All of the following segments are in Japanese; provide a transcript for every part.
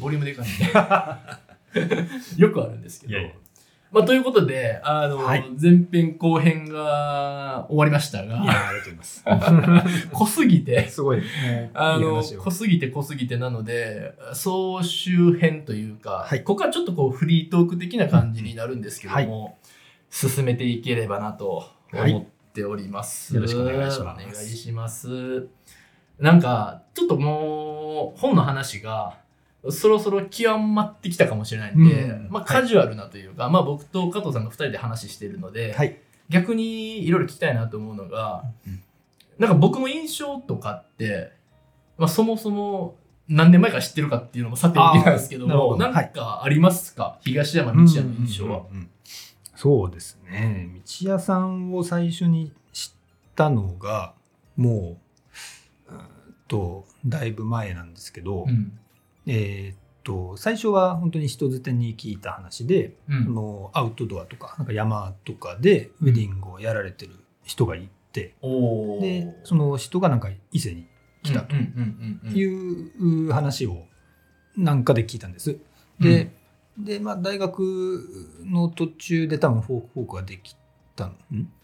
ボリュームでかいんで。よくあるんですけど。いやいや。まあ、ということで、あの、はい。前編後編が終わりましたいやが、ありがとうございます。濃すぎて、すごい。あの、いい濃すぎて濃すぎてなので、総集編というか、はい。ここはちょっとこうフリートーク的な感じになるんですけども、進めていければなと思っております。はいよろしくお願いします。お願いします。なんか、ちょっともう、本の話が、そろそろ極まってきたかもしれないんで、うん。まあカジュアルなというか、まあ僕と加藤さんが2人で話しているので、はい。逆にいろいろ聞きたいなと思うのが、うんなんか僕の印象とかって、まあ、そもそも何年前から知ってるかっていうのもさておきなんですけども、ど。なんかありますか、東山道也の印象は。うんうんうんそうですね。道屋さんを最初に知ったのが、もう、と、だいぶ前なんですけど、うんえーっと、最初は本当に人づてに聞いた話で、うん。そのアウトドアとか、なんか山とかでウェディングをやられてる人がいて、おー。で、その人がなんか伊勢に来たとうんうんうんうんいう話をなんかで聞いたんです。で、で、まあ、大学の途中で多分フォークフォークができたん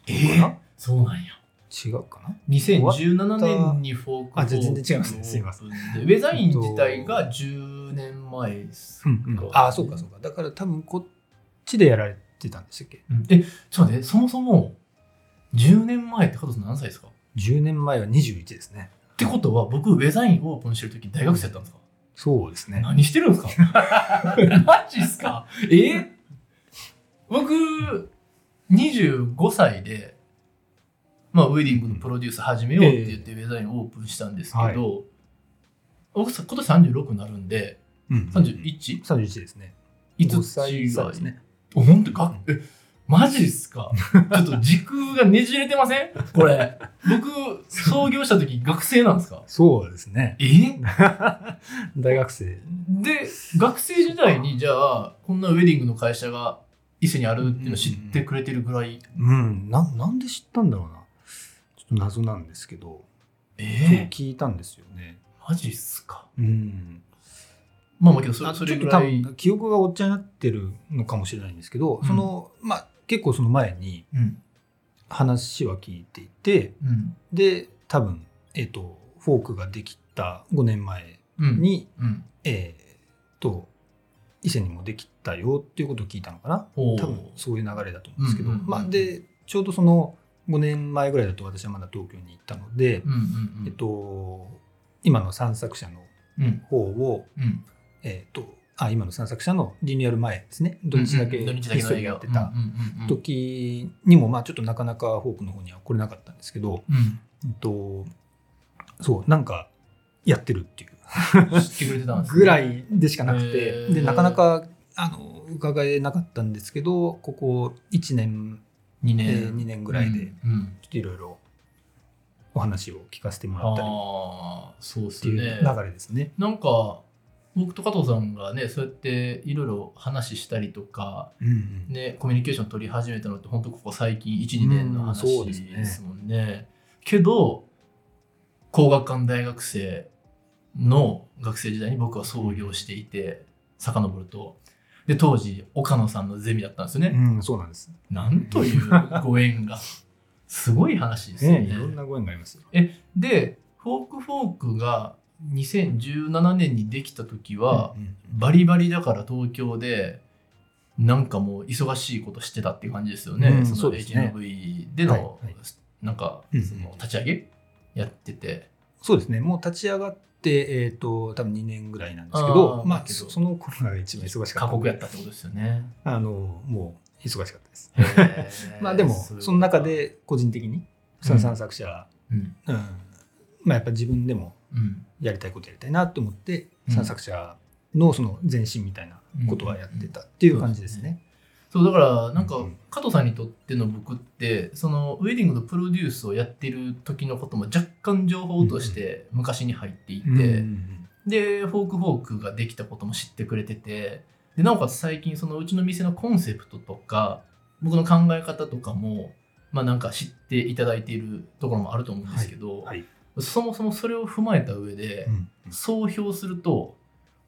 えかな？ー、そうなんや。違うかな？2017年にフォークあ全然違いますね。すいません。ウェザイン自体が10年前ですか、うんうん、ああ、そうかそうか。だから多分こっちでやられてたんでしたっけ？うん。え、ちょっと待って、そもそも10年前って加藤さん何歳ですか ?10 年前は21ですね。ってことは僕ウェザインオープンしてる時大学生やったんですか、そうですね。何してるんですか？マジっすか？え？僕25歳で、まあ、ウェディングのプロデュース始めようって言ってウェザインオープンしたんですけど、僕さ今年36になるんでうん、31?5 31ですね。つ5歳違い差ですね。お本当か？えマジっすか？ちょっと時空がねじれてません？これ僕創業した時学生なんですか？そうですね。え？大学生。で学生時代にじゃあこんなウェディングの会社が伊勢にあるっていうのを知ってくれてるぐらい、うん。ななんで知ったんだろうな。ちょっと謎なんですけど、そうえー、聞いたんですよね。マジっすか？うん。まあまあけどそあれそれちょっと多ぐらい分記憶がおっちゃになってるのかもしれないんですけど、そのまあ結構その前にうん。話は聞いていてうん。で多分、えっとフォークができた5年前うん。に、うん。えー、と伊勢にもできたよっていうことを聞いたのかな。多分そういう流れだと思うんですけど、うんうんうん。まあ、でちょうどその5年前ぐらいだと私はまだ東京に行ったので、うんうんうん。えっと、今の散策者のうん。方を、うん。えっとあ今の散策者のリニューアル前ですね。土日だけやってたうんうんうん時にもまあちょっとなかなかフォークの方には来れなかったんですけど、うん。えっと、そうなんかやってるっていう。ぐらいでしかなくて、でなかなかあの伺えなかったんですけどここ1年2え年、ー二年ぐらいでうん。うん。ちょっといろいろお話を聞かせてもらったりそうですていうね流れですね。なんか僕と加藤さんがねそうやっていろいろ話したりとか、うんうん。ね、コミュニケーション取り始めたのって本当ここ最近12年のうん話ですね。ですもんね。けど工学館大学生の学生時代に僕は創業していて遡るとで当時岡野さんのゼミだったんですよね。うん、そうなんです。なんというご縁が すごい話ですよね。ね、いろんなご縁がありますよ。でフォークフォークが2017年にできた時は、バリバリだから東京でなんかもう忙しいことしてたっていう感じですよね、うんそのそうですね HNV での、はいはいなんかうんその立ち上げやってて、そうですね、もう立ち上がって、えっ、と、多分2年ぐらいなんですけあど、ーだけどまあそ、その頃が一番忙しかった。過酷やったってことですよね。あの、もう忙しかったです。まあでも、その中で個人的に、その散策者、うん。うん、まあやっぱ自分でもうん。やりたいことやりたいなと思って、うん。散策者のその前進みたいなことはやってたっていう感じですね。そうだからなんかうん加藤さんにとっての僕ってそのウェディングのプロデュースをやってる時のことも若干情報として昔に入っていて、うんうんでフォークフォークができたことも知ってくれててでなおかつ最近そのうちの店のコンセプトとか僕の考え方とかもまあなんか知っていただいているところもあると思うんですけど、はい。そもそもそれを踏まえた上で、うん総評すると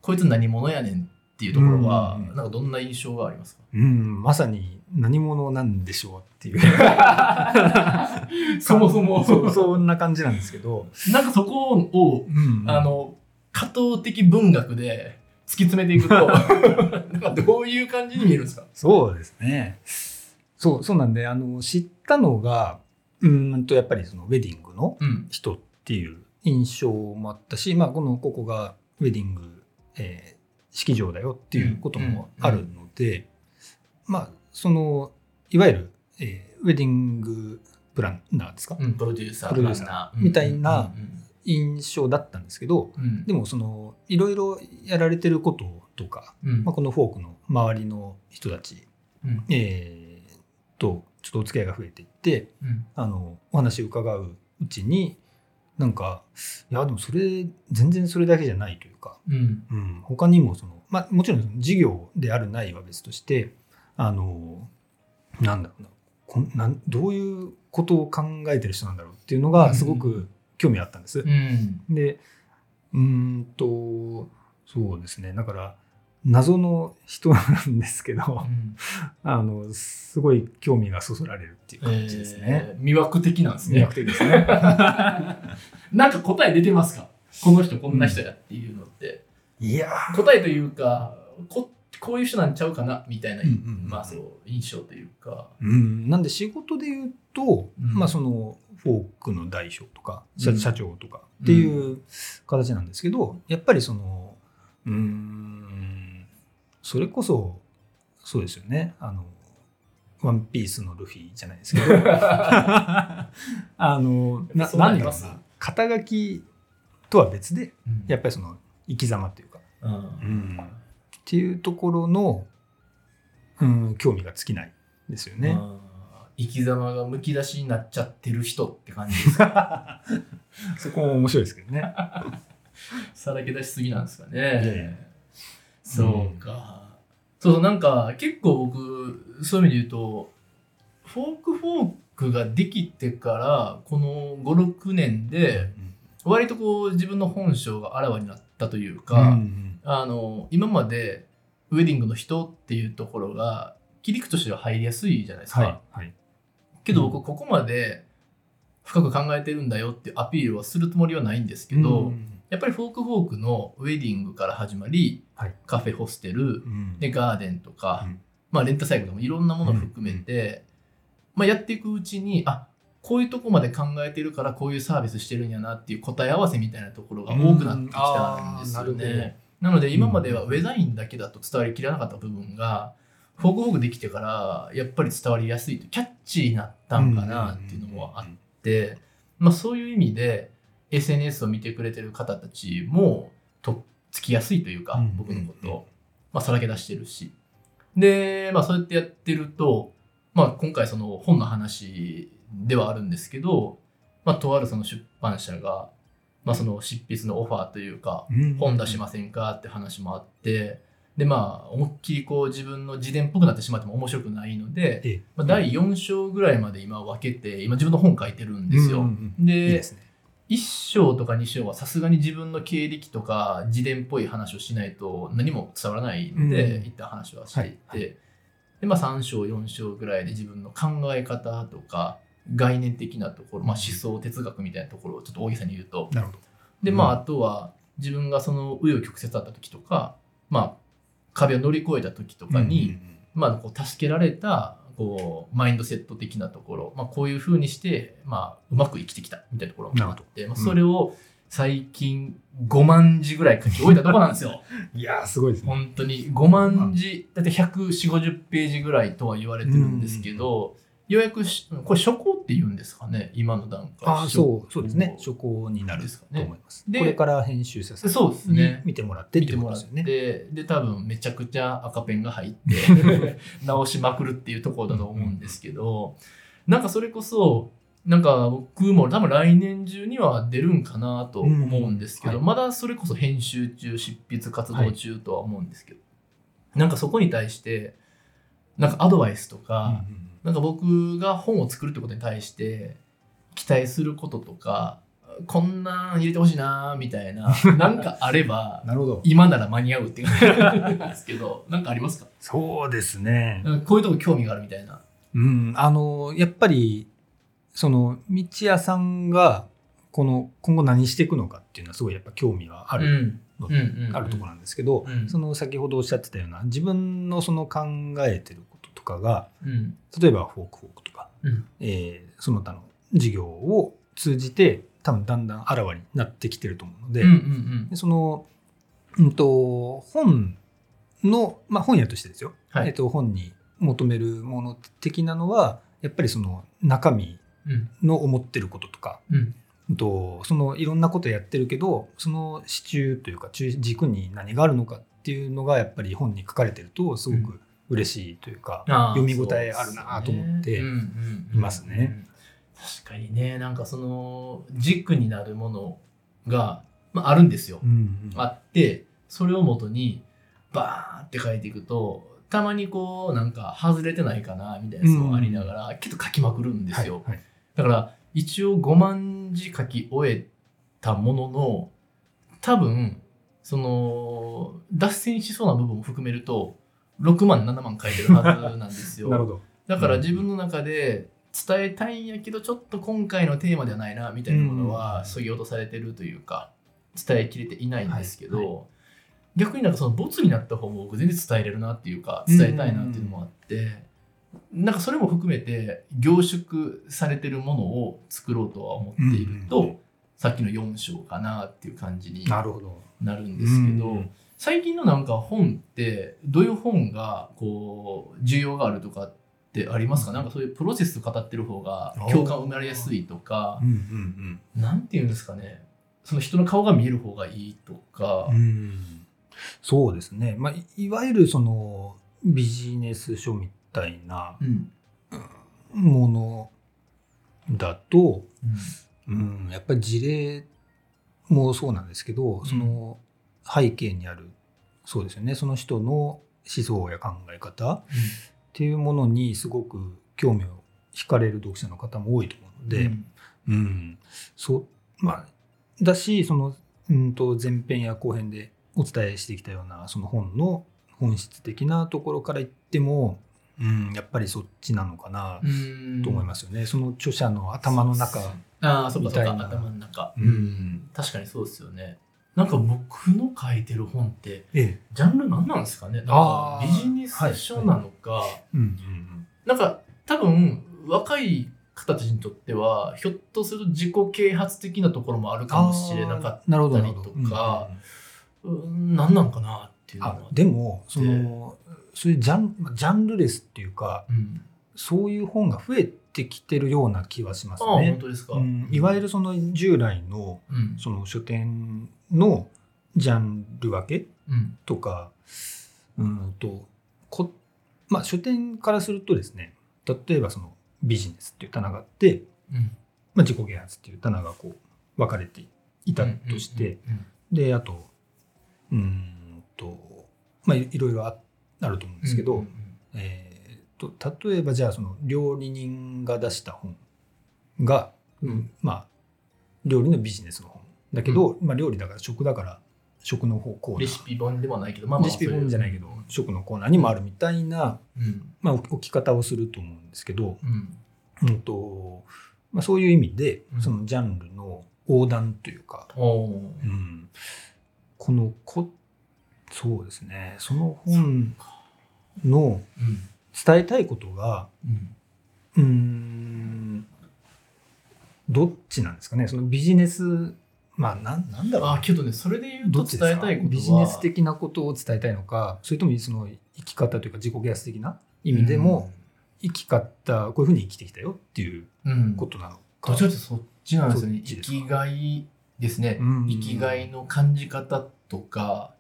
こいつ何者やねんっていうところは、うんうんうんなんかどんな印象がありますか？うん、まさに何者なんでしょうっていう。そもそも そそんな感じなんですけど。なんかそこを、うんあ、の、加藤的文学で突き詰めていくと、なんかどういう感じに見えるんですか？そうですね。そう、そうなんで、あの、知ったのが、うーんと、やっぱりそのウェディングのうん。人っていう印象もあったし、まあ、この、ここがウェディング、えー式場だよっていうこともあるので、まあ、その、いわゆる、えーウェディングプランナーですか、うん、プロデューサー、プロデューサーみたいなうん。印象だったんですけど、うん。でもその、いろいろやられてることとか、うん。まあ、このフォークの周りの人たちうん。えーとちょっとお付き合いが増えていってうん。あのお話を伺ううちになんかいやでもそれ全然それだけじゃないというか、うん。うん、他にもその、まあ、もちろん事業であるないは別としてあのなんだろうな。こんなんどういうことを考えてる人なんだろうっていうのがすごく興味あったんです。うん。でうーんとそうですね。だから謎の人なんですけど、うんあの、すごい興味がそそられるっていう感じですね。えー魅惑的なんです魅ね。惑的ですね。なんか答え出てますか？この人こんな人やっていうのって。いや答えというか、ここういう人なんちゃうかな？みたいな、うんうんうんまあそう、印象というか。うん、なんで仕事で言うと、うんまあそのフォークの大将とか社,、長とかっていう形なんですけど、やっぱりそのうーんそれこそそうですよね。あのワンピースのルフィじゃないですけど。あのな何だろうな。肩書きとは別でやっぱぱりその生き様というか、うん。うんっていうところの、うん、興味が尽きないですよね。生き様がむき出しになっちゃってる人って感じですか？そこも面白いですけどね。さらけ出しすぎなんですかね。そうか。そうそう、なんか結構僕、そういう意味で言うと、フォークフォークができてから、この5、6年で、割とこう自分の本性があらわになったというか、うんあの、今までウェディングの人っていうところが、切り口としては入りやすいじゃないですか。はいはい。けど僕ここまで深く考えてるんだよっていうアピールはするつもりはないんですけど、うんやっぱりフォークフォークのウェディングから始まり、はい。カフェホステルうん。でガーデンとか、うん。まあ、レンタサイクルとかもいろんなものを含めて、まあ、やっていくうちにあこういうとこまで考えてるからこういうサービスしてるんやなっていう答え合わせみたいなところが多くなってきたんですよね。なので今まではウェザインだけだと伝わりきらなかった部分が、フォークフォークできてからやっぱり伝わりやすいとキャッチーになったんかなっていうのもあって、まあ、そういう意味で SNS を見てくれてる方たちもとっつきやすいというか、うん。僕のことうんを、まあ、さらけ出してるし。で、まあ、そうやってやってると、まあ、今回その本の話ではあるんですけど、まあ、とあるその出版社が、まあ、その執筆のオファーというかうん。本出しませんかって話もあってでまあ思いっきりこう自分の自伝っぽくなってしまっても面白くないので、ええ。まあ、第4章ぐらいまで今分けて今自分の本書いてるんですよ。でね。1章とか2章はさすがに自分の経歴とか自伝っぽい話をしないと何も伝わらないので、うん。一旦話はしていて、はい。でまあ、3章4章ぐらいで自分の考え方とか概念的なところ、まあ、思想哲学みたいなところをちょっと大げさに言うと。でまあうん。あとは自分がその紆余曲折あった時とか、まあ、壁を乗り越えた時とかに、まあ、こう助けられたこうマインドセット的なところ、まあ、こういうふうにして、まあ、うまく生きてきたみたいなところもあって、まあ、うんそれを最近5万字ぐらい書き終えたところなんですよ。いやーすごいですね。本当に5万字、だって140、50ページぐらいとは言われてるんですけど、ようやくし、これ初稿って言うんですかね、今の段階。ああそうそうですね。初初稿になるですかねと思います。でこれから編集者さんそうですにね。見てもらってっていう見てもらっことですよて、ね。で、多分めちゃくちゃ赤ペンが入って、直しまくるっていうところだと思うんですけど、なんかそれこそ、なんか僕も多分来年中には出るんかなと思うんですけど、うんまだそれこそ編集中、執筆活動中とは思うんですけど、なんかそこに対して、なんかアドバイスとか、なんか僕が本を作るってことに対して期待することとかこんなん入れてほしいなみたいな、なんかあれば、なるほど。今なら間に合うっていう感じですけど、なんかありますか？そうですね。こういうとこ興味があるみたいな。うん、あの、やっぱり、その、道屋さんが、この、今後何していくのかっていうのはすごいやっぱ興味はあある、うんあるところなんですけど、うんその先ほどおっしゃってたような、自分のその考えてることとかが、うん。例えばフォークフォークとか、うん。えーその他の事業を通じて、多分だんだんあらわになってきてると思うので、うんうんでその、うんと、本の、まあ本屋としてですよ。はい。えっと、本に求めるもの的なのは、やっぱりその中身うん。の思ってることとか、うん。うんとそのいろんなことやってるけど、その支柱というか中軸に何があるのかっていうのがやっぱり本に書かれてるとすごく嬉しいというか、読み応えあるなと思ってそうですね。うんうんうんいますね確かにねなんかその軸になるものが、まあ、あるんですよ、うんうん。あってそれをもとにバーンって書いていくとたまにこうなんか外れてないかなみたいなやつもありながら、けど書きまくるんですよ、はいはい。だから一応5万字書き終えたものの多分その脱線しそうな部分も含めると6万7万書いてるはずなんですよ。なるほど。だから自分の中で伝えたいんやけどちょっと今回のテーマではないなみたいなものうんはそぎ落とされてるというか伝えきれていないんですけど、はい。は逆になんかそのボツになった方も僕全然伝えれるなっていうか伝えたいなっていうのもあって、なんかそれも含めて凝縮されてるものを作ろうとは思っていると、うん。さっきの4章かなっていう感じになるんですけど、うん最近のなんか本ってどういう本がこう需要があるとかってありますか、なんかそういうプロセス語ってる方が共感生まれやすいとかうんうんなんていうんですかね？その人の顔が見える方がいいとか、うん。うんそうですね。まあ、いいわゆるそのビジネス書みたいなうん。ものだと、うん、やっぱり事例もそうなんですけど、その背景にあるそうですよね。その人の思想や考え方っていうものにすごく興味を惹かれる読者の方も多いと思うので、うん。うん。そうまあ、だしその、うん、と前編や後編でお伝えしてきたようなその本の本質的なところから言っても、うん、やっぱりそっちなのかなうん。と思いますよね、その著者の頭の中。ああそうかそうかみたいな。頭の中、うん。確かにそうですよねなんか僕の書いてる本ってええ。ジャンル何なんですかね？なんかビジネス書なのか、うんうんなんか多分若い方たちにとってはひょっとすると自己啓発的なところもあるかもしれなかったりなるほどとかうん。何なんかなっていうのは。あでもそのそういうジャンまあジャンルレスっていうかうん、そういう本が増えてきてるような気はしますああ本ね。当ですか、うん、いわゆるその従来のうん。その書店のジャンル分けうん。とかうんとこ、まあ、書店からするとですね例えばそのビジネスっていう棚があって、うん。まあ、自己啓発っていう棚がこう分かれていたとして、うんであとうーんとまあいいろいろああると思うんですけど、うんうん。えーと例えばじゃあその料理人が出した本が、うん。まあ料理のビジネスの本だけど、まあ、料理だから食だから食の方コーナーレシピ本でもないけどまあまあレシピ本じゃないけど食のコーナー。にもあるみたいな、うん。まあ、置置き方をすると思うんですけど、うん。うんとまあ、そういう意味でうん。そのジャンルの横断というか、うん、このこそうですね。その本のうん伝えたいことがうん。うーんどっちなんですかね？そのビジネスまあなんなんだろうなあけどねそれで言うと伝えたいことは。ビジネス的なことを伝えたいのかそれともその生き方というか自己啓発的な？意味でも、生き方こういうふうに生きてきたよっていううん。ことなのどか、っちかというとそっちなんですよね。生きがいですね。うん。生きがいの感じ方とか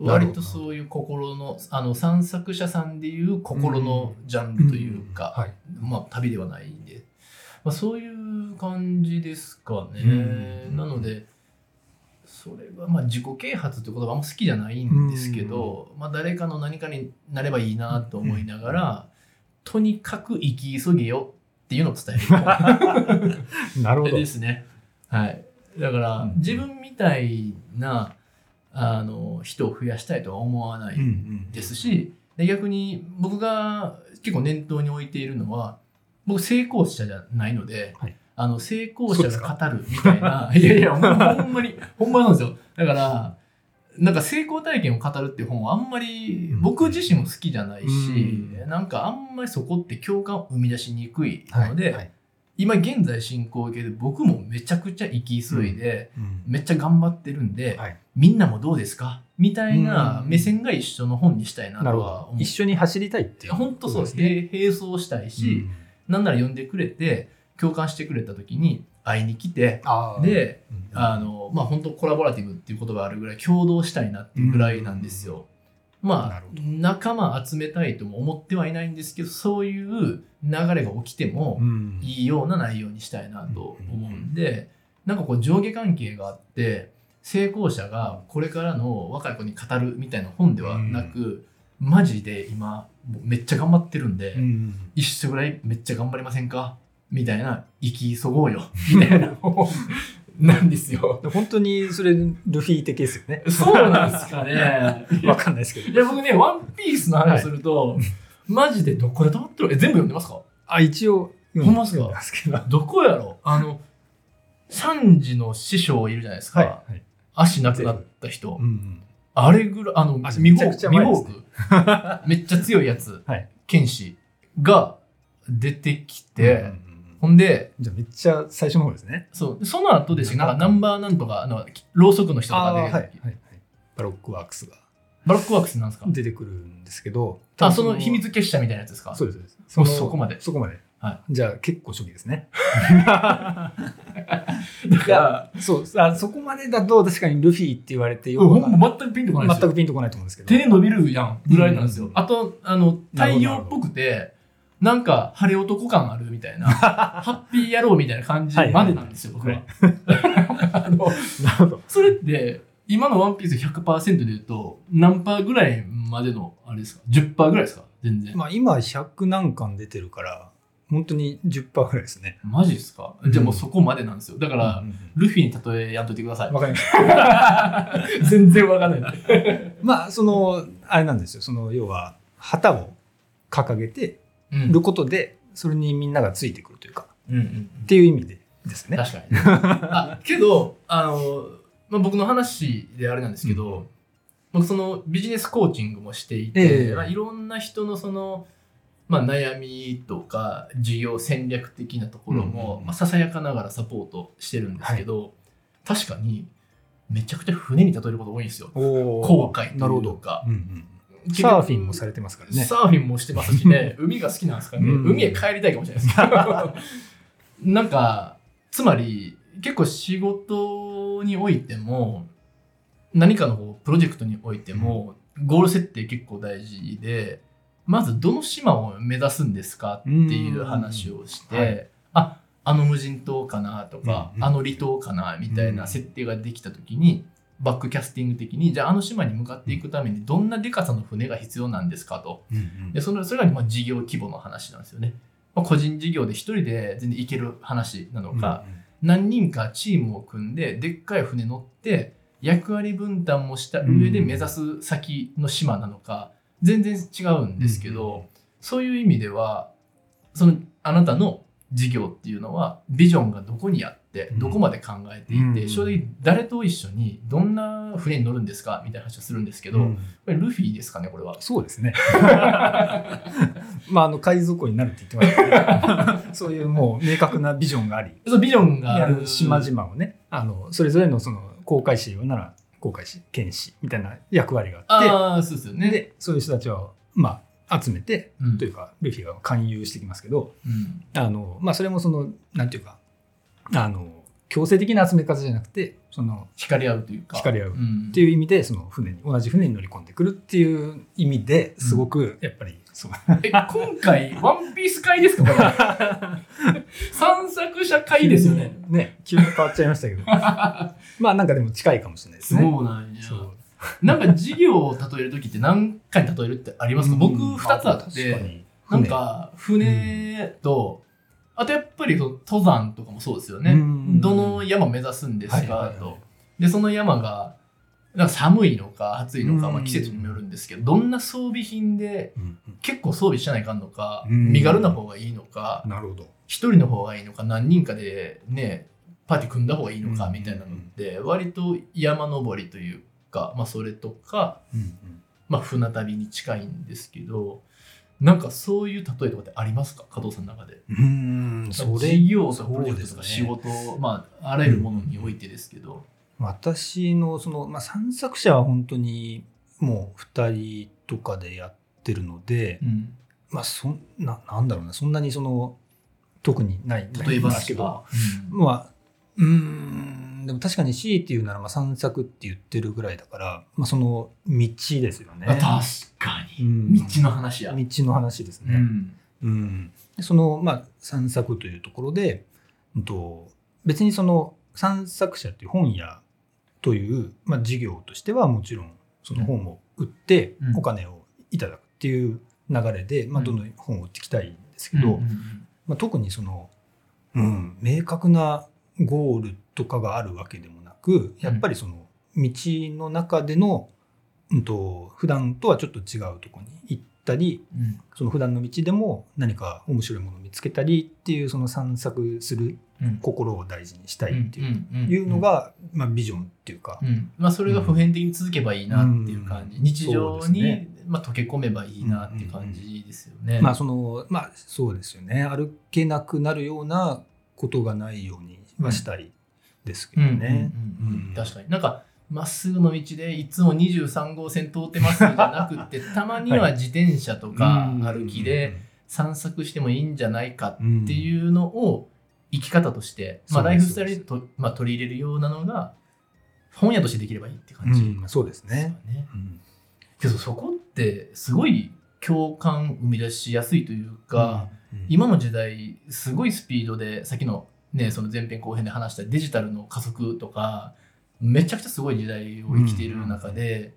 割とそういう心のあの散策者さんでいう心のジャンルというか、はい。まあ旅ではないんで、まあ、そういう感じですかね、うん。なのでそれはまあ自己啓発って言葉あんま好きじゃないんですけど、まあ、誰かの何かになればいいなと思いながら、とにかく生き急げよっていうのを伝える。なるほど。ですね。はい。だから、うん。自分みたいなあの人を増やしたいとは思わないですし、で逆に僕が結構念頭に置いているのは僕成功者じゃないので、はい。あの成功者が語るみたいないやいやほんほんまにほんまなんですよ。だからなんか成功体験を語るっていう本はあんまりうん。僕自身も好きじゃないし、うん。なんかあんまりそこって共感を生み出しにくいので、はいはい。今現在進行形で僕もめちゃくちゃ生き急いで、うん。めっちゃ頑張ってるんで、はいみんなもどうですか？みたいなうん。目線が一緒の本にしたいなとは思う。一緒に走りたいっていう本当そうですね。ね。並走したいし、なん。なら読んでくれて、共感してくれた時に会いに来て、で、うん。あの、まあ本当コラボラティブっていう言葉があるぐらい共同したいなっていうぐらいなんですよ。まあなるほど。仲間集めたいとも思ってはいないんですけど、そういう流れが起きてもうん。いいような内容にしたいなと思うんで、なんかこう上下関係があって、成功者がこれからの若い子に語るみたいな本ではなく、マジで今めっちゃ頑張ってるんで、うん一緒ぐらいめっちゃ頑張りませんか？みたいな、生き急ごうよ。みたいな本なんですよ。本当にそれルフィ的ですよね。そうなんですかね。わかんないですけど。いや、僕ね、ワンピースの話をすると、マジでどこで止まってる？え、全部読んでますか？あ、一応ほんまっすか？読んでますけど。こやろあの、サンジの師匠いるじゃないですか。い。はい足なくなった人。うんあれぐらい、あの、あミホーク。めっちゃ強いやつ、はい。剣士が出てきて、うんうんうんほんで、じゃあめっちゃ最初の方ですね。そう、その後ですよ、なんかナンバーなんとか、あの、ろうそくの人とかで、はいはいはい。バロックワークスがバロックワークスなんですか？出てくるんですけど。あ、その秘密結社みたいなやつですか？そうです。そうですそこまでそこまで。はじゃあ結構初期ですね。だから、そうあそこまでだと確かにルフィって言われてよほく全くピンとこないですよ。全くピンとこないと思うんですけど。手伸びるやんぐらいなんですよ。うん。あと、あの、太陽っぽくて、なんか晴れ男感あるみたいな、ハッピー野郎みたいな感じまでなんですよ、僕は。あのなるほど。それって、今のワンピース100%で言うと、何パーぐらい。までの、あれですか ?10% ぐらい。ですか全然。まあ今100何巻出てるから、本当に10%ぐらいですね。マジですか？じゃあもうそこまでなんですよ。だから、うんうんルフィに例えやっといてください。わかりました。全然わかんない。まあその、あれなんですよ。その要は旗を掲げてうんることで、それにみんながついてくるというか、うんうんっていう意味でですね。確かにね。あけど、あの、まあ、僕の話であれなんですけど、僕そのビジネスコーチングもしていて、ええまあ、いろんな人のその、まあ、悩みとか事業戦略的なところうんうんも、うん。まあ、ささやかながらサポートしてるんですけど、確かにめちゃくちゃ船に例えること多いんですよ。おー。後悔とか。うんうんサーフィンもされてますからね。サーフィンもしてますしね、海が好きなんですかね、うん。海へ帰りたいかもしれないです。けど。なんか、つまり、結構仕事においても、何かのこうプロジェクトにおいても、ゴール設定結構大事で、まずどの島を目指すんですかっていう話をして、うんはい。あ、あの無人島かなとか、あの離島かなみたいな設定ができた時に、バックキャスティング的に、じゃああの島に向かっていくためにどんなデカさの船が必要なんですかと。でそれそれがまあ事業規模の話なんですよね。まあ、個人事業で一人で全然行ける話なのか、何人かチームを組んででっかい船乗って役割分担もした上で目指す先の島なのか全然違うんですけど、そういう意味ではそのあなたの事業っていうのはビジョンがどこにあってうん。どこまで考えていて、うん正直誰と一緒にどんな船に乗るんですかみたいな話をするんですけど、うん。これルフィですかねこれは。そうですね。まあ、あの、海賊王になるって言ってました。けど、そういうもう明確なビジョンがあり、そうビジョンがあやるる島々をね、あの、それぞれのその、航海士なら航海士、剣士みたいな役割があって、ああそうですよね。で、そういう人たちを、まあ、集めて、うんというか、ルフィが勧誘してきますけど、うんあの、まあ、それもその、なんていうか、あの、強制的な集め方じゃなくて、その、惹かれ合うというか。惹かれ合ううんっていう意味で、その船に、同じ船に乗り込んでくるっていう意味ですごく、やっぱり、そう。え、今回、ワンピース会ですかこれ。散策者会ですよね。ね、急に変わっちゃいましたけど。まあなんかでも近いかもしれないですね。そうなんや。なんか事業を例えるときって何回例えるってありますか？僕うん2つあって、なんか船と、あとやっぱりその登山とかもそうですよね。うんどの山目指すんですか、と。で、その山が、か寒いのか暑いのか、うん。まあ、季節にもよるんですけど、どんな装備品でうんうん。結構装備しないかんのか、うん。身軽な方がいいのか。一人の方がいいのか、何人かでね、パーティー組んだ方がいいのかうんみたいなのって、割と山登りというか、まあそれとか、うんうん。まあ船旅に近いんですけど、なんかそういう例えとかってありますか？加藤さんの中で。うーん、それ事業とかプロジェクトとか仕そうですね。事、まああらゆるものにおいてですけど。私のその、まあ、散策者は本当にもう2人とかでやってるので、うんまあそんななんだろうなそんなにその特にない例えばですけど、が、まあうーんでも確かに C っていうならまあ散策って言ってるぐらいだから、まあ、その道ですよね。あ確かうに。ん道の話や。道の話ですね。うんうん、でその、まあ、散策というところで、うんと、別にその散策者という本屋という、まあ、事業としてはもちろんその本を売ってうん。お金をいただくっていう流れで、まあ、うんどんどん本を売っていきたいんですけど、まあ、特にその、うん、明確なゴールとかがあるわけでもなくやっぱりその道の中での、うん、と普段とはちょっと違うところに行ったりうん。その普段の道でも何か面白いものを見つけたりっていうその散策するうん心を大事にしたいっていう,、のが、まあ、ビジョンっていうか、うん。まあ、それが普遍的に続けばいいなっていう感じ、うん。日常に、まあ、溶け込めばいいなっていう感じですよね。まあそのまあそうですよね。歩けなくなるようなことがないようにはしたいですけどね。確かに。なんかまっすぐの道でいつも23号線通ってますじゃなくってたまには自転車とか歩きで散策してもいいんじゃないかっていうのを生き方として、まあ、ライフスタイルにと、まあ、取り入れるようなのが本屋としてできればいいって感じうんそうですね。ね。うんけどそこってすごい共感生み出しやすいというか、うん今の時代すごいスピードでさっきの,、ね、その前編後編で話したデジタルの加速とかめちゃくちゃすごい時代を生きている中で、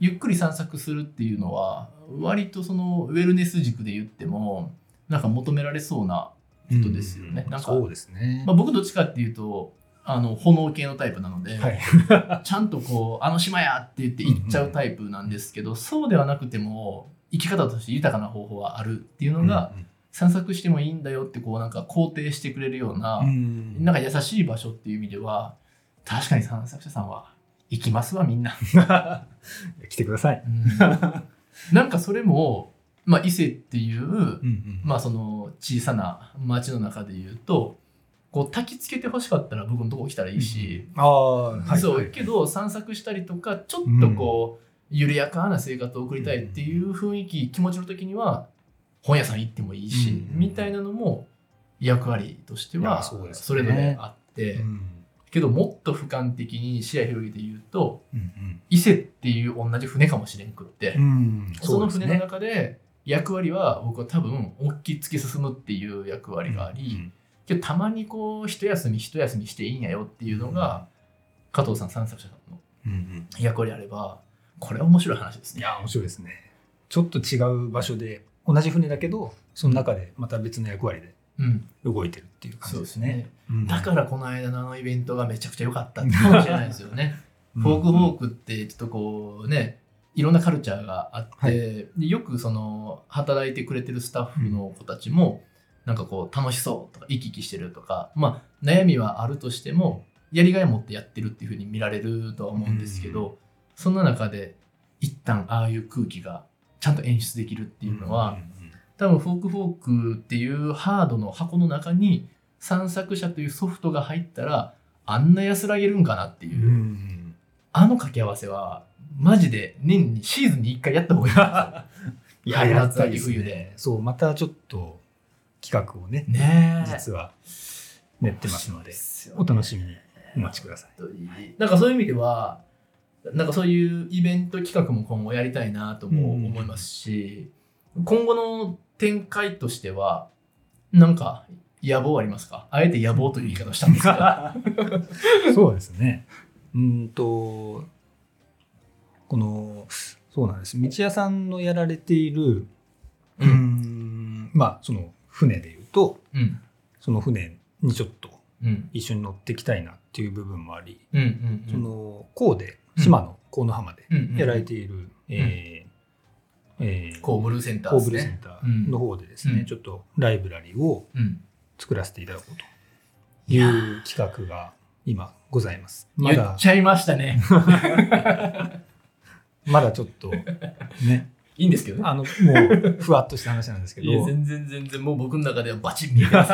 ゆっくり散策するっていうのは割とそのウェルネス軸で言ってもなんか求められそうなことですよね。うんなんかそうですね。まあ、僕どっちかっていうとあの炎系のタイプなので、はい。ちゃんとこう、あの島やって言って行っちゃうタイプなんですけど、そうではなくても、生き方として豊かな方法はあるっていうのが、散策してもいいんだよって、こうなんか肯定してくれるような、うんなんか優しい場所っていう意味では、確かに散策者さんは行きますわ、みんな。来てください。うんなんかそれも、まあ、伊勢っていう、うんうん。まあその小さな町の中で言うと、こう焚きつけて欲しかったら僕のとこ来たらいいし、ああ、はいそう、はいけど散策したりとかちょっとこう、緩やかな生活を送りたいっていう雰囲気、気持ちの時には本屋さん行ってもいいし、うん。みたいなのも役割としてはそれぞれあって、うん。けどもっと俯瞰的に視野広げて言うとうん伊勢っていう同じ船かもしれんくって、うん。その船のね中で役割は僕は多分大きい突き進むっていう役割があり、けどたまにこう一休み一休みしていいんやよっていうのが、加藤さん散策者さんのうんうん。役割あればこれは面白い話ですね。いや面白いですね。ちょっと違う場所で同じ船だけどその中でまた別の役割でうん、動いてるっていう感じですすね。ね。うん。だからこの間のあのイベントがめちゃくちゃ良かったかもしれないですよね。フォークフォークってちょっとこうねいろんなカルチャーがあって、はい。でよくその働いてくれてるスタッフの子たちも、なんかこう楽しそうとか生き生きしてるとかまあ悩みはあるとしてもやりがいを持ってやってるっていうふうに見られるとは思うんですけど、そんな中で一旦ああいう空気がちゃんと演出できるっていうのは、多分フォークフォークっていうハードの箱の中に散策者というソフトが入ったらあんな安らげるんかなっていう、うんうん。あの掛け合わせはマジで年にシーズンに1回やった方がいいんですよいや春やったい夏秋冬で。そうまたちょっと企画をねねえ。実は練ってますのですお楽しみにお待ちください。なんかそういう意味ではなんかそういうイベント企画も今後やりたいなとも思いますし、今後の展開としてはなんか野望ありますか？あえて野望という言い方をしたんですけど そうですね。うんと、この、そうなんです。道屋さんのやられている、ううんん、まあ、その船で言うと、うん。その船にちょっとうん。一緒に乗ってきたいなっていう部分もあり、うんうんその港で島の河野浜でうん。やられている、えーえーコーブルーセンターコーブルセンターの方でですね、うん。ちょっとライブラリをうん。作らせていただこうという企画が今ございます。まだ言っちゃいましたね まだちょっとね。いいんですけどね。あのもうふわっとした話なんですけど。いや全然全然もう僕の中ではバチン見えてます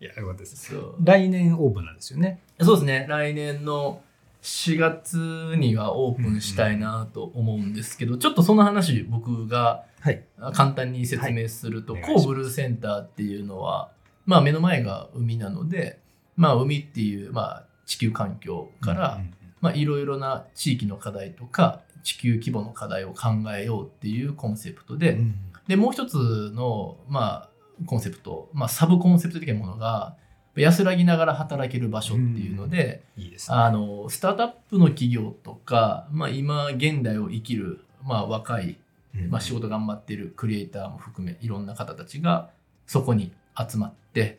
いやよかったです。そう。来年オープンなんですよね。そうですね。来年の4月にはオープンしたいなと思うんですけど、ちょっとその話僕がはい。簡単に説明すると、はい。お願いコーブルーセンターっていうのは、まあ、目の前が海なので、まあ、海っていう、まあ、地球環境から、うんうん。まあ、いろいろな地域の課題とか地球規模の課題を考えようっていうコンセプトで、うん。でもう一つの、まあ、コンセプト、まあ、サブコンセプト的なものが安らぎながら働ける場所っていうので。あのスタートアップの企業とか、まあ、今現代を生きる、まあ、若いうん。まあ、仕事頑張ってるクリエイターも含めいろんな方たちがそこに集まって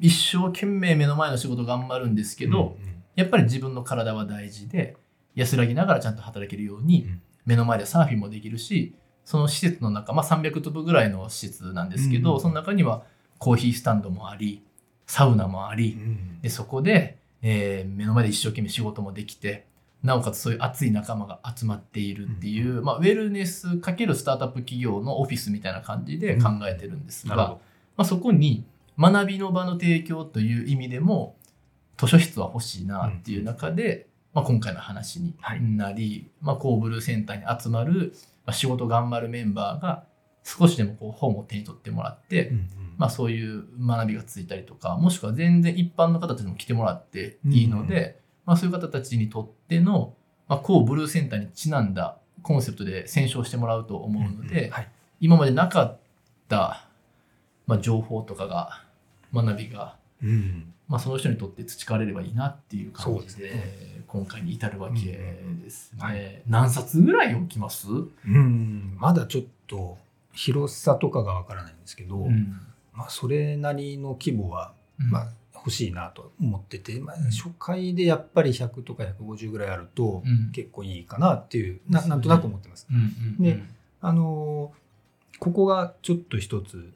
一生懸命目の前の仕事頑張るんですけど、うんうん。やっぱり自分の体は大事で安らぎながらちゃんと働けるようにうん。目の前でサーフィンもできるしその施設の中、まあ、300坪ぐらいの施設なんですけど、うん。その中にはコーヒースタンドもありサウナもあり、うん。でそこで、えー目の前で一生懸命仕事もできてなおかつそういう熱い仲間が集まっているっていう、まあ、ウェルネスかけるスタートアップ企業のオフィスみたいな感じで考えてるんですが、まあ、そこに学びの場の提供という意味でも図書室は欲しいなっていう中で、まあ、今回の話になり、まあ、コーブルーセンターに集まる、まあ、仕事頑張るメンバーが少しでもこう本を手に取ってもらって、ど。うんうん。まあ、そういう学びがついたりとかもしくは全然一般の方たちにも来てもらっていいので、まあ、そういう方たちにとっての、まあ、こうブルーセンターにちなんだコンセプトで選奨してもらうと思うので、はい。今までなかった、まあ、情報とかが学びが、うんまあ、その人にとって培われればいいなっていう感じでそうです今回に至るわけですね。うんはい。何冊ぐらい置きます、うん。まだちょっと広さとかがわからないんですけど、うん。まあ、それなりの規模は、まあ、欲しいなと思ってて、まあ、初回でやっぱり100とか150ぐらいあるとうん。結構いいかなっていう、ななんとなく思ってます。うんうんうん。であのーここがちょっと一つ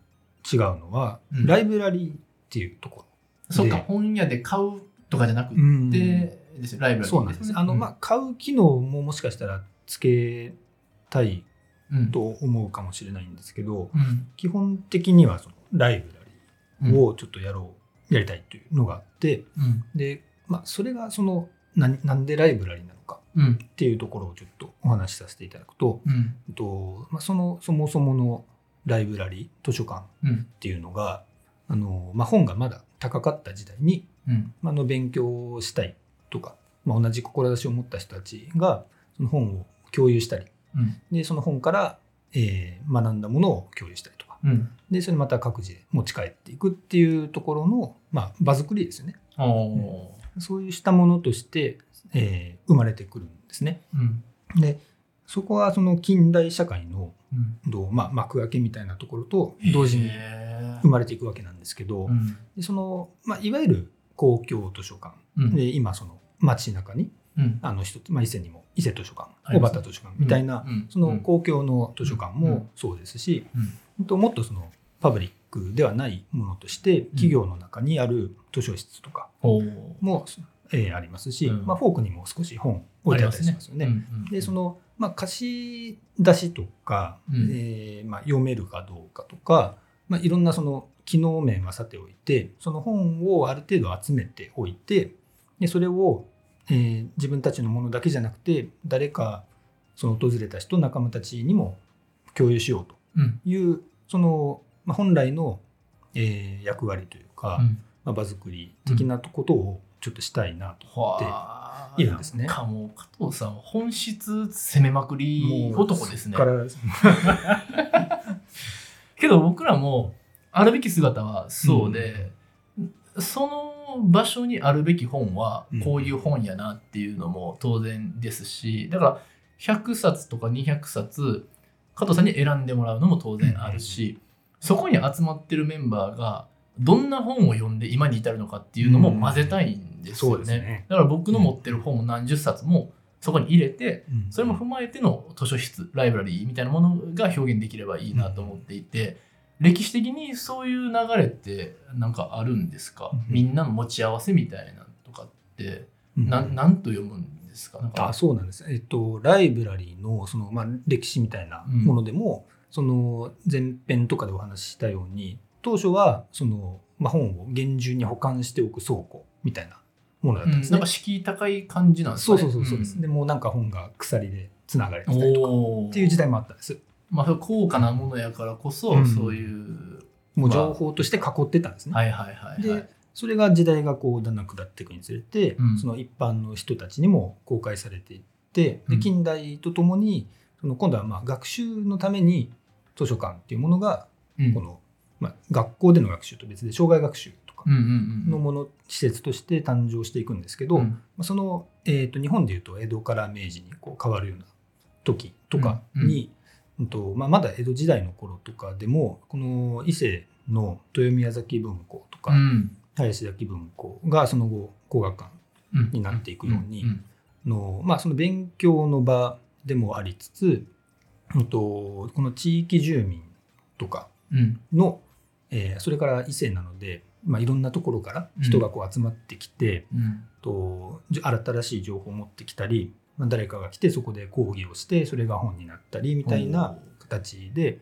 違うのは、うん。ライブラリーっていうとこそっかで。本屋で買うとかじゃなくて、ですよライブラリーそうなんです。あの、まあ、買う機能ももしかしたらつけたいうん。と思うかもしれないんですけど、うん。基本的にはそのライブラリーをちょっとやろう、やりたいというのがあって、うん。で、まあ、それがその、ななんでライブラリーなのかうん。っていうところをちょっとお話しさせていただくと、うん。とまあ、その、そもそものライブラリー、図書館うん。っていうのが、あの、まあ、本がまだ高かった時代に、うん。まあ、あの勉強をしたいとか、まあ、同じ志を持った人たちがその本を共有したりうん。でその本から、えー学んだものを共有したりとか。うん。でそれまた各自で持ち帰っていくっていうところの、まあ、場作りですよね。そういうしたものとして、えー生まれてくるんですね。うん。でそこはその近代社会のうんどう、まあ、幕開けみたいなところと同時に生まれていくわけなんですけど、うん。でその、まあ、いわゆる公共図書館。うん。で今その街中にうん。あの一つ、まあ、伊勢にも伊勢図書館小畑図書館みたいな、うん。その公共の図書館うん。もそうですし、うん。もっとそのパブリックではないものとして企業の中にある図書室とかも、えーありますし、うん。まあ、フォークにも少し本置いてあったりしますよね。でその、まあ、貸し出しとか、うん。えーまあ、読めるかどうかとか、まあ、いろんなその機能面はさておいてその本をある程度集めておいてでそれを、えー自分たちのものだけじゃなくて誰かその訪れた人仲間たちにも共有しようとうん。いうその、まあ、本来の、えー役割というか、うん。まあ、場作り的なことをちょっとしたいなと思って、はあいるんですね。かもう加藤さんは本質攻めまくり男ですね。けど僕らもあるべき姿はそうで、その場所にあるべき本はうん。こういう本やなっていうのも当然ですしだから100冊とか200冊加藤さんに選んでもらうのも当然あるし、そこに集まってるメンバーがどんな本を読んで今に至るのかっていうのも混ぜたいんですよね。そうですね。だから僕の持ってる本を何十冊もそこに入れて、うん。それも踏まえての図書室、ライブラリーみたいなものが表現できればいいなと思っていて、歴史的にそういう流れってなんかあるんですか、うん。みんなの持ち合わせみたいなのとかって、うん。と読むんですか？あそうなんです、えっと、ライブラリーのその、まあ、歴史みたいなものでも、その前編とかでお話ししたように当初はその、まあ、本を厳重に保管しておく倉庫みたいなものだったんですね。うんなんか敷居高い感じなんですかね。そうそうそうそうです、んでもうなんか本が鎖でつながれてたりとかっていう時代もあったんです。まあ、高価なものやからこそ、うんそういう。もう情報として囲ってたんですね。はいはいはい、はい。でそれが時代がこうだんだん下っていくにつれて、うんその一般の人たちにも公開されていってうんで近代とともにその今度はまあ学習のために図書館っていうものがうんこの、まあ、学校での学習と別で障害学習とかのもの施設として誕生していくんですけど、うん。まあその、えー、と日本でいうと江戸から明治にこう変わるような時とかに、うんとまあ、まだ江戸時代の頃とかでもこの伊勢の豊宮崎文庫とか、うん。林崎文庫がその後工学館うんになっていくようにん。の,、まあその勉強の場でもありつつ、うんとこの地域住民とかうん。の、えーそれから伊勢なので、まあ、いろんなところから人がこう集まってきて、うん。とじ新しい情報を持ってきたり、まあ、誰かが来てそこで講義をしてそれが本になったりみたいな形で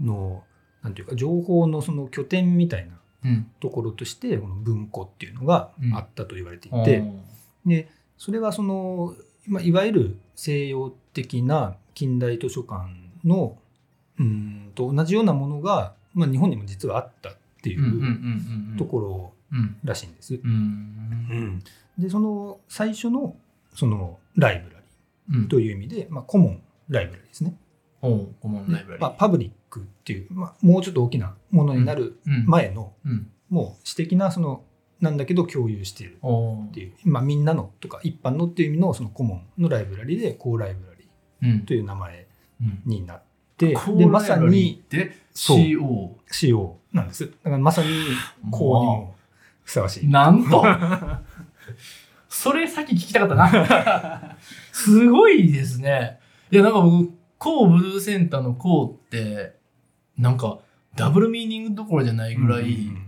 のなんていうか情報のその拠点みたいなうん。ところとしてこの文庫っていうのがうん。あったと言われていうんて、でそれはその、まあ、いわゆる西洋的な近代図書館のうんと同じようなものが、まあ、日本にも実はあったっていうところうんらしいんです。うん。でその最初のそのライブラリという意味で、まあ、コモンライブラリーですね。おう顧問ライブラリー。まあ、パブリックっていう、まあ、もうちょっと大きなものになるうん。前の、うん。もう私的なそのなんだけど共有しているっていう、まあ、みんなのとか一般のっていう意味のそのコモンのライブラリでコーライブラリという名前うん。になっでまさに CO 仕様なんです。だからまさにこうにもふさわしい。なんと。それさっき聞きたかったな。すごいですね。いやなんか僕コーブルーセンターのコーってなんかダブルミーニングどころじゃないぐらい、うん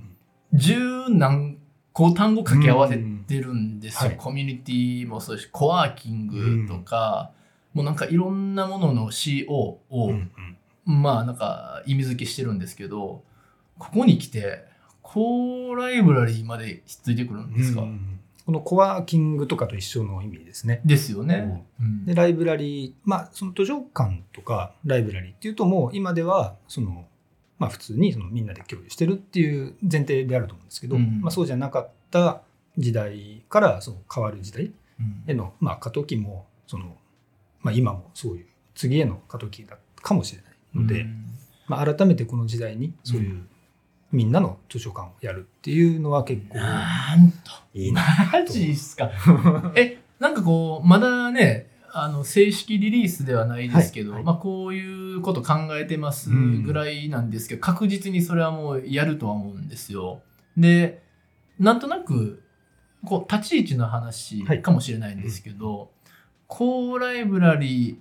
十何個単語掛け合わせてるんですよ、うん。はい。コミュニティもそうだしコワーキングとか、もうなんかいろんなものの CO を、うんうん。まあなんか意味付けしてるんですけどここに来てコーライブラリーまでひっついてくるんですか、うんこのコワーキングとかと一緒の意味ですね。ですよね、うん。でライブラリーまあその図書館とかライブラリーっていうともう今ではそのまあ普通にそのみんなで共有してるっていう前提であると思うんですけど、うんまあ、そうじゃなかった時代からその変わる時代うん。へのまあ過渡期もその、まあ、今もそういう次への過渡期だかもしれないので、うん。まあ、改めてこの時代にそういううみんなの図書館をやるっていうのは結構なんと。いいな。マジっすか。えなんかこうまだねあの正式リリースではないですけど、はいはい。まあ、こういうこと考えてますぐらいなんですけど、確実にそれはもうやるとは思うんですよ。でなんとなくこう立ち位置の話はい。かもしれないんですけど、コーライブラリー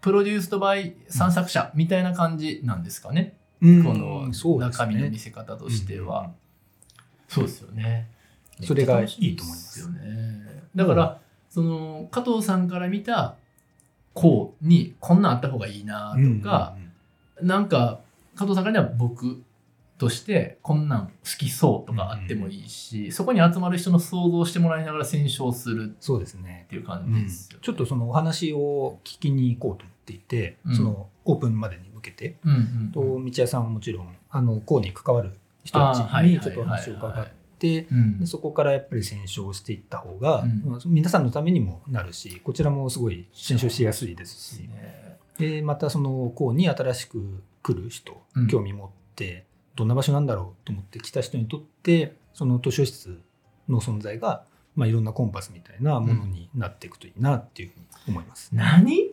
プロデュースドバイ散策者みたいな感じなんですかね、うんこの中身の見ね。せ方としては。うんそうですよね。それがいいと思いますよね。だから、その加藤さんから見たこうにこんなんあった方がいいなとか、なんか加藤さんからには僕としてこんなん好きそうとかあってもいいし、そこに集まる人の想像してもらいながら選書をするそうですね。っ。ていう感うんじですよ、ちょっとそのお話を聞きに行こうと思っていて、うん。そのオープンまでに向けて、うんうんと道屋さんはもちろんあの校に関わる人たちにちょっとお話を伺ってうん。でそこからやっぱり選書をしていった方が、皆さんのためにもなるしこちらもすごい選書しやすいですし。ね。でまたその校に新しく来る人、うん。興味持ってどんな場所なんだろうと思って来た人にとってその図書室の存在が、まあ、いろんなコンパスみたいなものになっていくといいなっていうふうに思います。何？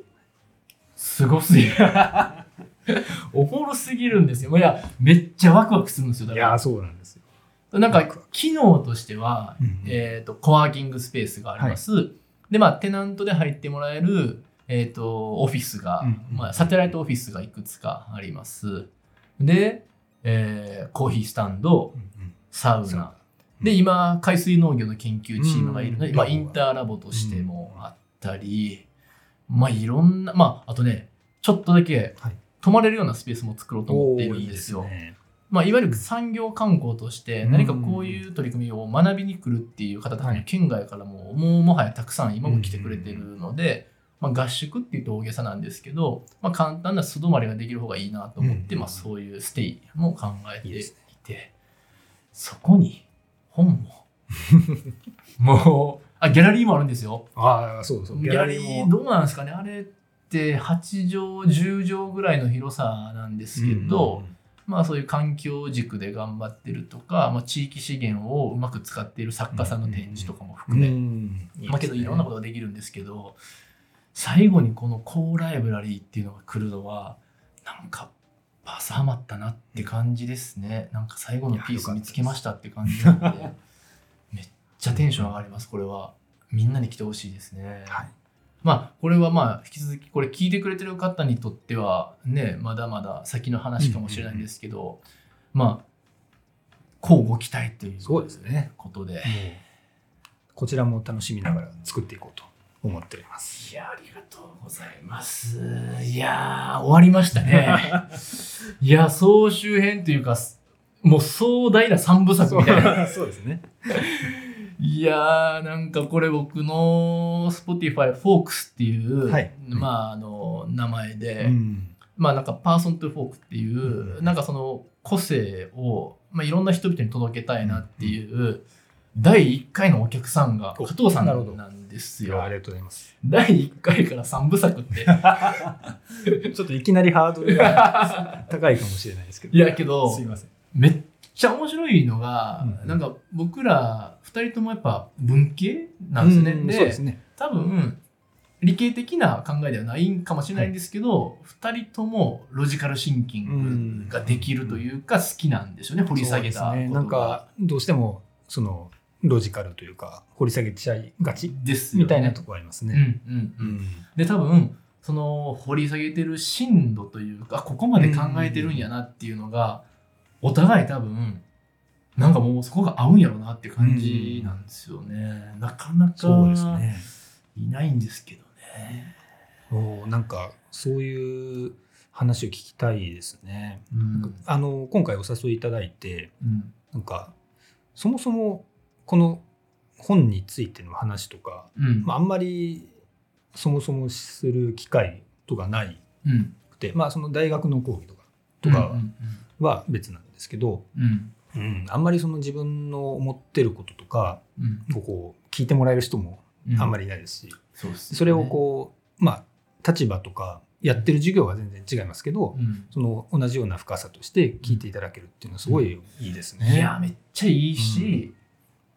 すごすぎる。おもろすぎるんですよ。いや、めっちゃワクワクするんですよ。だからそうなんですよ。なんか機能としては、うんうんえっ、と、コワーキングスペースがあります。で、まあ、テナントで入ってもらえる、えっ、と、オフィスが、うんうんまあ、サテライトオフィスがいくつかあります。で、えーコーヒースタンド、サウナ。で、今、海水農業の研究チームがいるので、うん。まあ、インターラボとしてもあったり、まあ、いろんな、まあ、あとね、ちょっとだけはい。泊まれるようなスペースも作ろうと思っているんですよ。まあ、いわゆる産業観光としてうん。何かこういう取り組みを学びに来るっていう方たちはい。も県外からももうもはやたくさん今も来てくれてるので、まあ、合宿っていうと大げさなんですけど、まあ、簡単な素泊まりができる方がいいなと思って、うん。まあ、そういうステイも考えていいいですてそこに本も。もう。あギャラリーもあるんですよ。ああ、そうそう。ギャラリーどうなんですかね？あれって8畳10畳ぐらいの広さなんですけど、まあそういう環境軸で頑張ってるとか、まあ、地域資源をうまく使っている作家さんの展示とかも含め、まあけどいろんなことができるんですけど、最後にこのコーライブラリーっていうのが来るのは、なんかパスハマったなって感じですね。なんか最後のピース見つけましたって感じなんで、めっちゃテンション上がります、これは。みんなに来てほしいですね。はい。まあこれはまあ引き続きこれ聞いてくれてる方にとってはねまだまだ先の話かもしれないんですけど、まあこうご期待というそうですねことでもうこちらも楽しみながら作っていこうと思っております。いやありがとうございます。いやー終わりましたね。いや総集編というかもう壮大な三部作みたいな。そうですね。いやーなんかこれ僕の Spotify フォークスっていう、はい。まああの名前で、うん。まあなんかパーソントフォークっていう、うん。なんかその個性を、まあ、いろんな人々に届けたいなっていう、第1回のお客さんがお加藤さんなるほど。なんですよあ。りがとうございます。第1回から3部作って。ちょっといきなりハードルが 高いかもしれないですけど。いやけどすいません。めっちゃ面白いのが、うんなんか僕ら2人ともやっぱ文系なんですね。うんでそうですね。多分理系的な考えではないんかもしれないんですけど、二2人ともロジカルシンキングができるというか好きなんでしょうね、掘り下げたそうですね。なんかどうしてもそのロジカルというか掘り下げちゃいがちですよねみたいなところありますうんね。うんう。うんんで多分その掘り下げてる深度というかあここまで考えてるんやなっていうのが、お互い多分なんかもうそこが合うんやろうなって感じなんですよね、なかなかそうですね。いないんですけどねおなんかそういう話を聞きたいですね。うんあの今回お誘いいただいてうんなんかそもそもこの本についての話とか、うん。まあ、あんまりそもそもする機会とかないうん。くて、まあ、その大学の講義とかとかうんは別なんですけど、うん。うん、あんまりその自分の思ってることとかうん。をこう聞いてもらえる人もうん。あんまりいないですし、そすね。それをこうまあ立場とかやってる授業は全然違いますけど、うん。その同じような深さとして聞いていただけるっていうのはすごいいいですね。いやめっちゃいいし、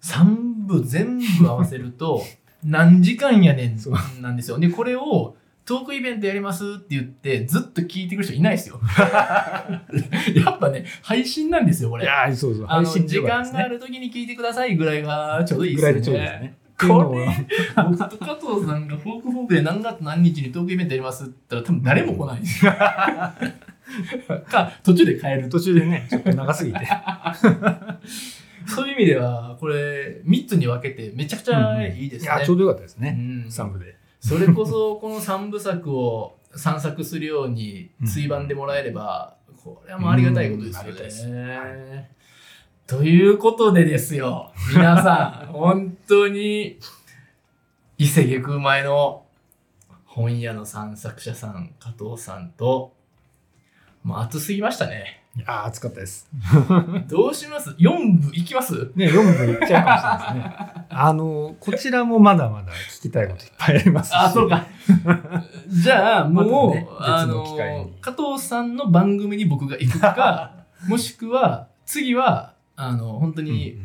三部全部合わせると 何時間やねそんなんですよ。でこれをトークイベントやりますって言ってずっと聞いてくる人いないですよ。やっぱね配信なんですよこれ。いやーそうそう。あの配信時間がある時に聞いてくださいぐらいがちょうどいいですよね。でちょうどですね。これ僕と加藤さんがフォークフォークで何月何日にトークイベントやりますって言ったら多分誰も来ないんです。よ か途中で変える。途中でねちょっと長すぎてそういう意味では、これ、3つに分けてめちゃくちゃいいですね。いやちょうどよかったですうね、ん。三部で。それこそ、この3部作を散策するように追番でもらえれば、これはもうありがたいことですよね。ということでですよ、皆さん、本当に、伊勢下空前の本屋の散策者さん、加藤さんと、もう熱すぎましたね。いやー暑かったです。どうします ?4 部いきます？ね4部いっちゃうかもしれないですね。あのこちらもまだまだ聞きたいこといっぱいありますし。あ、そうか。じゃあ、もう、ねあ別の機会のに、加藤さんの番組に僕が行くか、もしくは、次は、あの、本当うんに、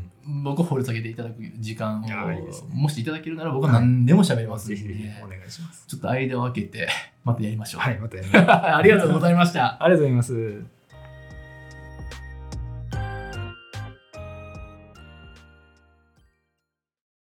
僕を掘り下げていただく時間をいやいいですね。もしいただけるなら僕は何でも喋りますんで、ぜひぜひお願いします。ちょっと間を空けて、またやりましょう。はいまたやります。ありがとうございました。ありがとうございます